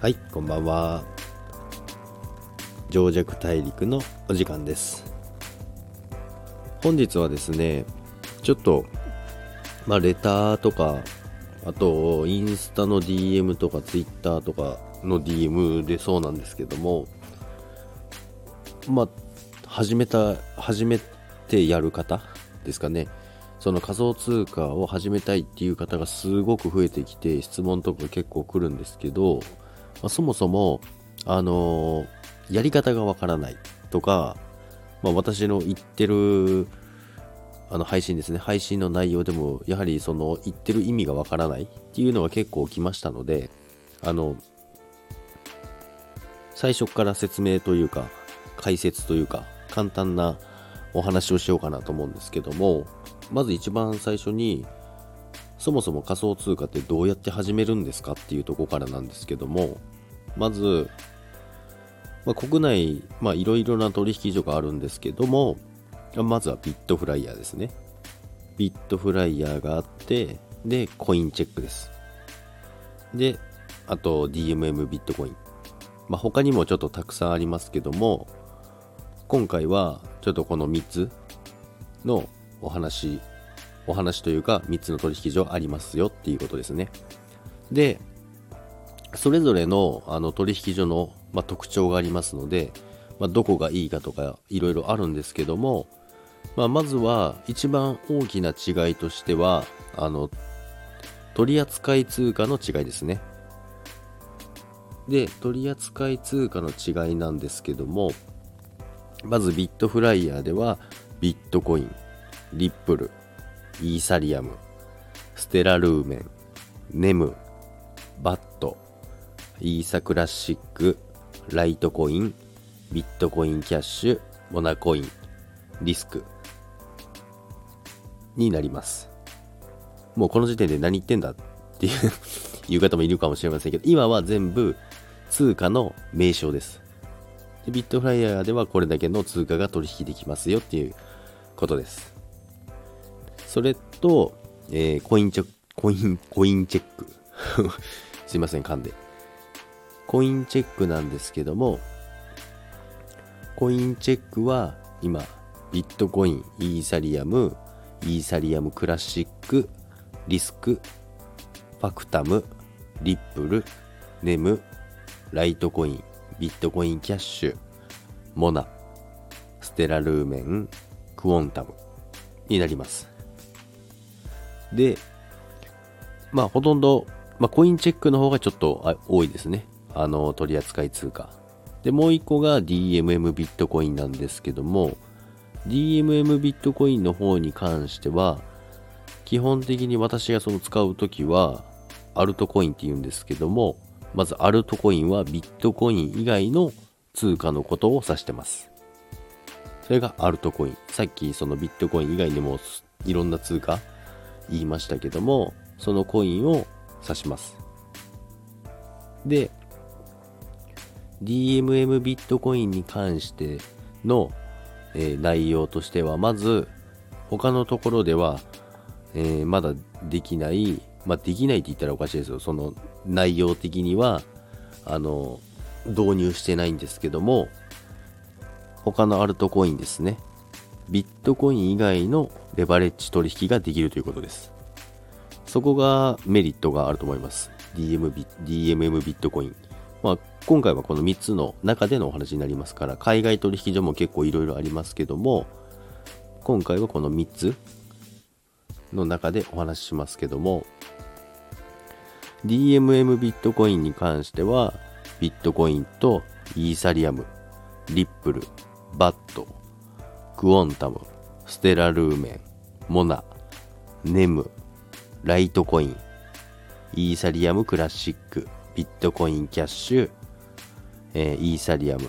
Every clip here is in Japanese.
はい、こんばんは。情弱大陸のお時間です。本日はですね、ちょっと、まあ、レターとか、あと、インスタの DM とか、ツイッターとかの DM でそうなんですけども、まあ、始めた、始めてやる方ですかね。その仮想通貨を始めたいっていう方がすごく増えてきて、質問とか結構来るんですけど、まあ、そもそも、あのーやり方がわからないとか、まあ、私の言ってるあの配信ですね、配信の内容でも、やはりその言ってる意味がわからないっていうのが結構来ましたので、あの、最初から説明というか、解説というか、簡単なお話をしようかなと思うんですけども、まず一番最初に、そもそも仮想通貨ってどうやって始めるんですかっていうとこからなんですけども、まず、まあ、国内、まあ、いろいろな取引所があるんですけども、まずはビットフライヤーですね。ビットフライヤーがあって、で、コインチェックです。で、あと DMM ビットコイン。まあ、他にもちょっとたくさんありますけども、今回はちょっとこの3つのお話、お話というか3つの取引所ありますよっていうことですね。で、それぞれのあの取引所の、まあ、特徴がありますので、まあ、どこがいいかとかいろいろあるんですけども、まあ、まずは一番大きな違いとしてはあの取扱通貨の違いですね。で取扱通貨の違いなんですけどもまずビットフライヤーではビットコインリップルイーサリアムステラルーメンネムバットイーサクラシック、ライトコイン、ビットコインキャッシュ、モナコイン、リスクになります。もうこの時点で何言ってんだっていう いう方もいるかもしれませんけど、今は全部通貨の名称です。でビットフライヤーではこれだけの通貨が取引できますよっていうことです。それと、えーコインチェック、コイン、コインチェック。すいません、噛んで。コインチェックなんですけども、コインチェックは今、ビットコイン、イーサリアム、イーサリアムクラシック、リスク、ファクタム、リップル、ネム、ライトコイン、ビットコインキャッシュ、モナ、ステラルーメン、クォンタムになります。で、まあほとんど、まあコインチェックの方がちょっと多いですね。あの、取扱通貨。で、もう一個が DMM ビットコインなんですけども、DMM ビットコインの方に関しては、基本的に私がその使うときは、アルトコインって言うんですけども、まずアルトコインはビットコイン以外の通貨のことを指してます。それがアルトコイン。さっきそのビットコイン以外にもいろんな通貨言いましたけども、そのコインを指します。で、DMM ビットコインに関しての、えー内容としては、まず、他のところでは、えーまだできない、まあ、できないって言ったらおかしいですよ。その内容的には、あの、導入してないんですけども、他のアルトコインですね。ビットコイン以外のレバレッジ取引ができるということです。そこがメリットがあると思います。DM ビ DMM ビットコイン。まあ、今回はこの3つの中でのお話になりますから、海外取引所も結構いろいろありますけども、今回はこの3つの中でお話ししますけども、DMM ビットコインに関しては、ビットコインとイーサリアム、リップル、バット、クォンタム、ステラルーメン、モナ、ネム、ライトコイン、イーサリアムクラシック、ビットコインキャッシュ、えーイーサリアム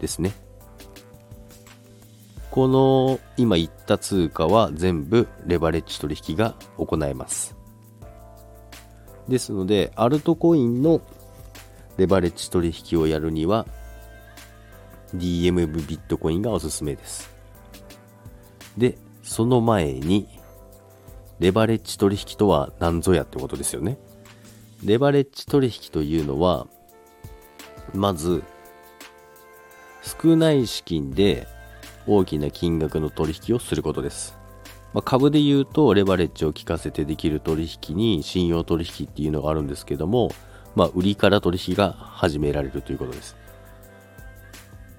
ですね。この今言った通貨は全部レバレッジ取引が行えます。ですので、アルトコインのレバレッジ取引をやるには DMM ビットコインがおすすめです。で、その前にレバレッジ取引とは何ぞやってことですよね。レバレッジ取引というのは、まず、少ない資金で大きな金額の取引をすることです。まあ、株で言うと、レバレッジを効かせてできる取引に信用取引っていうのがあるんですけども、まあ、売りから取引が始められるということです。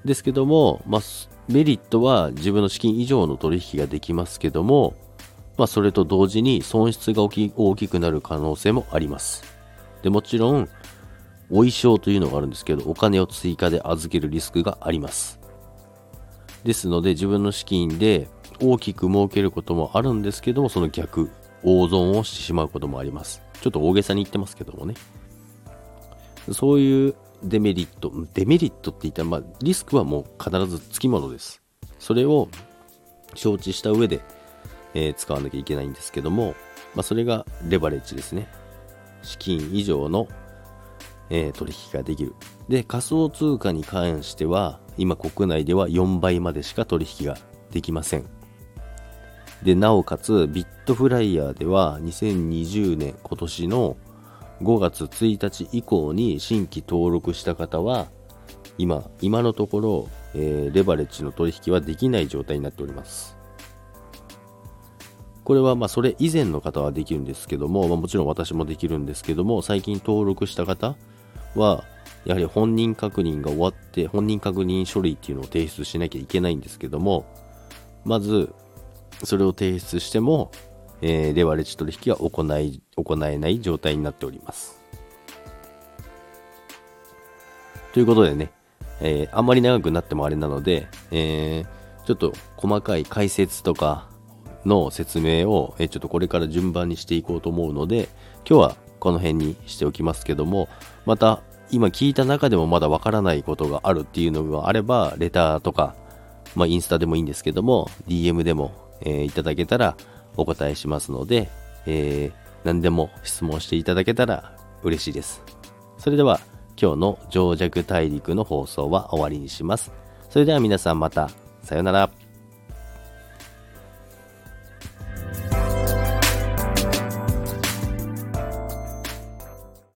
ですけども、まあ、メリットは自分の資金以上の取引ができますけども、まあ、それと同時に損失が大きくなる可能性もあります。でもちろん、お衣装というのがあるんですけど、お金を追加で預けるリスクがあります。ですので、自分の資金で大きく儲けることもあるんですけども、その逆、大損をしてしまうこともあります。ちょっと大げさに言ってますけどもね。そういうデメリット、デメリットって言ったら、まあ、リスクはもう必ずつきものです。それを承知した上で、えー、使わなきゃいけないんですけども、まあ、それがレバレッジですね。資金以上の、えー、取引ができる。で、仮想通貨に関しては、今国内では4倍までしか取引ができません。で、なおかつ、ビットフライヤーでは2020年今年の5月1日以降に新規登録した方は、今、今のところ、えー、レバレッジの取引はできない状態になっております。これはまあそれ以前の方はできるんですけども、まあ、もちろん私もできるんですけども、最近登録した方は、やはり本人確認が終わって、本人確認書類っていうのを提出しなきゃいけないんですけども、まず、それを提出しても、えー、レバレッジ取引は行い、行えない状態になっております。ということでね、えー、あんまり長くなってもあれなので、えー、ちょっと細かい解説とかの説明を、え、ちょっとこれから順番にしていこうと思うので、今日はこの辺にしておきますけども、また今聞いた中でもまだわからないことがあるっていうのがあれば、レターとか、まあインスタでもいいんですけども、DM でも、えー、いただけたら、お答えしますので、えー、何でも質問していただけたら嬉しいです。それでは今日の情弱大陸の放送は終わりにします。それでは皆さんまた。さようなら。